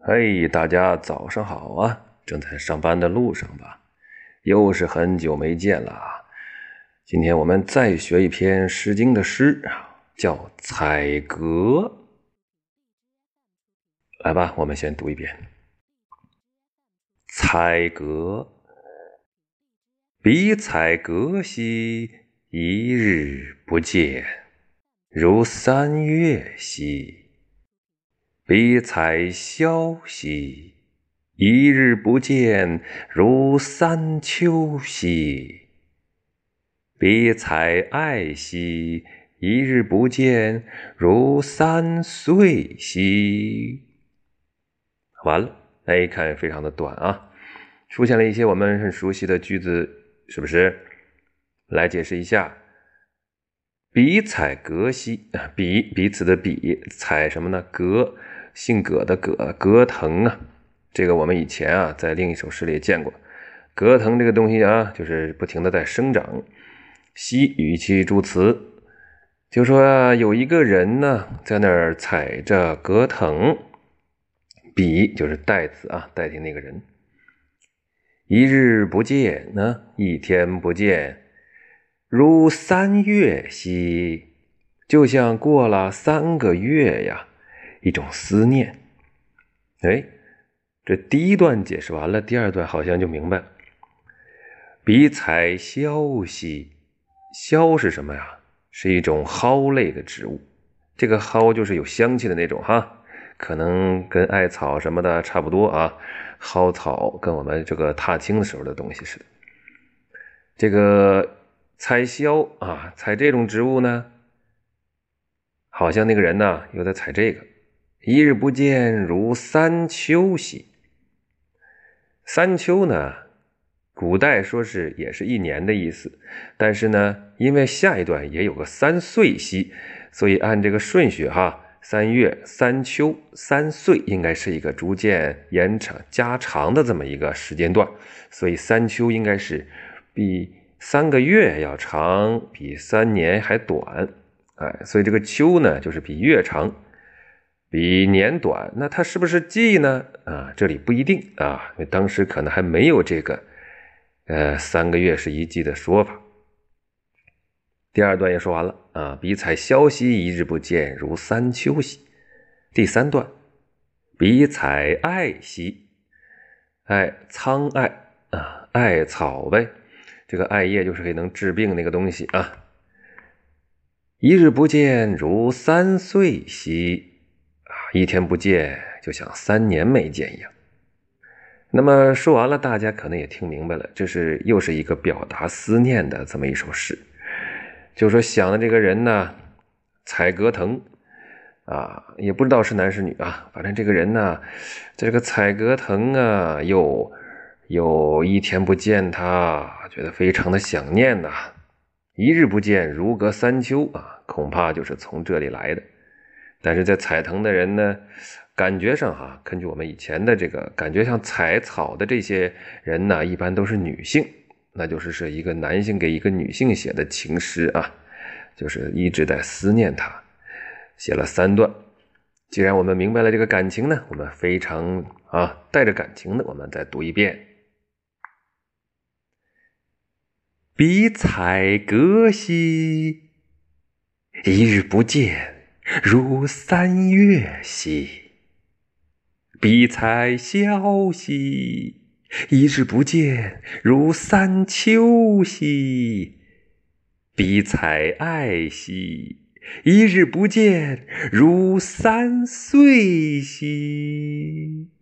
嘿，大家早上好啊！正在上班的路上吧？又是很久没见了啊！今天我们再学一篇《诗经》的诗啊，叫《采阁》。来吧，我们先读一遍《采阁》。彼采阁兮，一日不见，如三月兮；彼采萧兮，一日不见，如三秋兮；彼采艾兮，一日不见，如三岁兮。完了，哎，看非常的短啊，出现了一些我们很熟悉的句子。是不是？来解释一下，彼采葛兮啊，彼彼此的彼，采什么呢？葛，姓葛的葛，葛藤啊。这个我们以前啊，在另一首诗里见过。葛藤这个东西啊，就是不停的在生长。兮，语气助词，就说有一个人呢，在那儿踩着葛藤。彼就是代词啊，代替那个人。一日不见呢，一天不见，如三月兮，就像过了三个月呀，一种思念。哎，这第一段解释完了，第二段好像就明白了。彼采萧兮，萧是什么呀？是一种蒿类的植物，这个蒿就是有香气的那种哈。可能跟艾草什么的差不多啊，蒿草跟我们这个踏青的时候的东西似的。这个采萧啊，采这种植物呢，好像那个人呢又在采这个。一日不见，如三秋兮。三秋呢，古代说是也是一年的意思，但是呢，因为下一段也有个三岁兮，所以按这个顺序哈。三月、三秋、三岁，应该是一个逐渐延长、加长的这么一个时间段，所以三秋应该是比三个月要长，比三年还短，哎，所以这个秋呢，就是比月长，比年短。那它是不是季呢？啊，这里不一定啊，因为当时可能还没有这个，呃，三个月是一季的说法。第二段也说完了啊，彼采萧兮，一日不见，如三秋兮。第三段，彼采艾兮，艾苍艾啊，艾草呗，这个艾叶就是可以能治病那个东西啊。一日不见，如三岁兮，一天不见，就像三年没见一样。那么说完了，大家可能也听明白了，这是又是一个表达思念的这么一首诗。就说想的这个人呢，采葛藤啊，也不知道是男是女啊，反正这个人呢，这个采葛藤啊，又又一天不见他，觉得非常的想念呐。一日不见，如隔三秋啊，恐怕就是从这里来的。但是在采藤的人呢，感觉上哈，根据我们以前的这个感觉，像采草的这些人呢，一般都是女性。那就是是一个男性给一个女性写的情诗啊，就是一直在思念她，写了三段。既然我们明白了这个感情呢，我们非常啊带着感情的，我们再读一遍：彼采葛兮，一日不见，如三月兮；彼采萧兮。一日不见，如三秋兮；彼采艾兮，一日不见，如三岁兮。